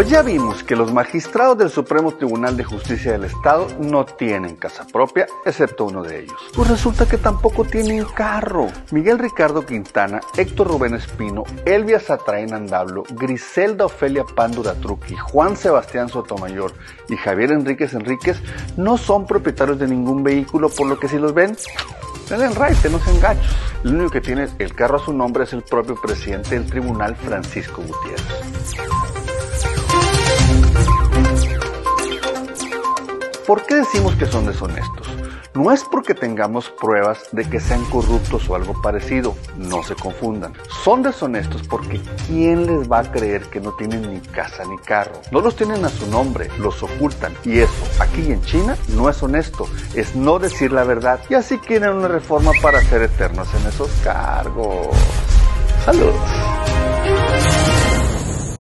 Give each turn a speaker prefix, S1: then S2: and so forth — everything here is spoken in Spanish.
S1: Pues ya vimos que los magistrados del Supremo Tribunal de Justicia del Estado no tienen casa propia, excepto uno de ellos. Pues resulta que tampoco tienen carro. Miguel Ricardo Quintana, Héctor Rubén Espino, Elvia Satraín Andablo, Griselda Ofelia Pándura Truqui, Juan Sebastián Sotomayor y Javier Enríquez Enríquez no son propietarios de ningún vehículo, por lo que si los ven, denle raite, no se engachos. Lo único que tiene el carro a su nombre es el propio presidente del tribunal, Francisco Gutiérrez. ¿Por qué decimos que son deshonestos? No es porque tengamos pruebas de que sean corruptos o algo parecido, no se confundan. Son deshonestos porque ¿quién les va a creer que no tienen ni casa ni carro? No los tienen a su nombre, los ocultan. Y eso, aquí en China, no es honesto, es no decir la verdad. Y así quieren una reforma para ser eternos en esos cargos. Saludos.